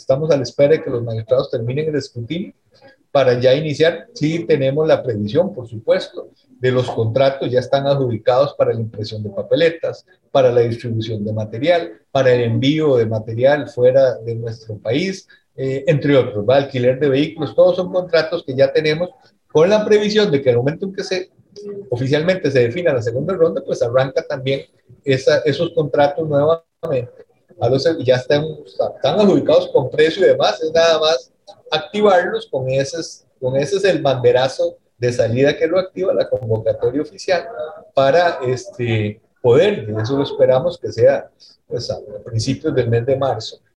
estamos a la espera de que los magistrados terminen el escrutinio para ya iniciar. Sí tenemos la previsión, por supuesto, de los contratos, ya están adjudicados para la impresión de papeletas, para la distribución de material, para el envío de material fuera de nuestro país, eh, entre otros, ¿va? alquiler de vehículos, todos son contratos que ya tenemos con la previsión de que el momento en que se oficialmente se defina la segunda ronda, pues arranca también esa, esos contratos nuevamente. Los, ya están, están adjudicados con precio y demás, es nada más activarlos con ese, con ese es el banderazo de salida que lo activa la convocatoria oficial para este, poder, y eso lo esperamos que sea pues, a principios del mes de marzo,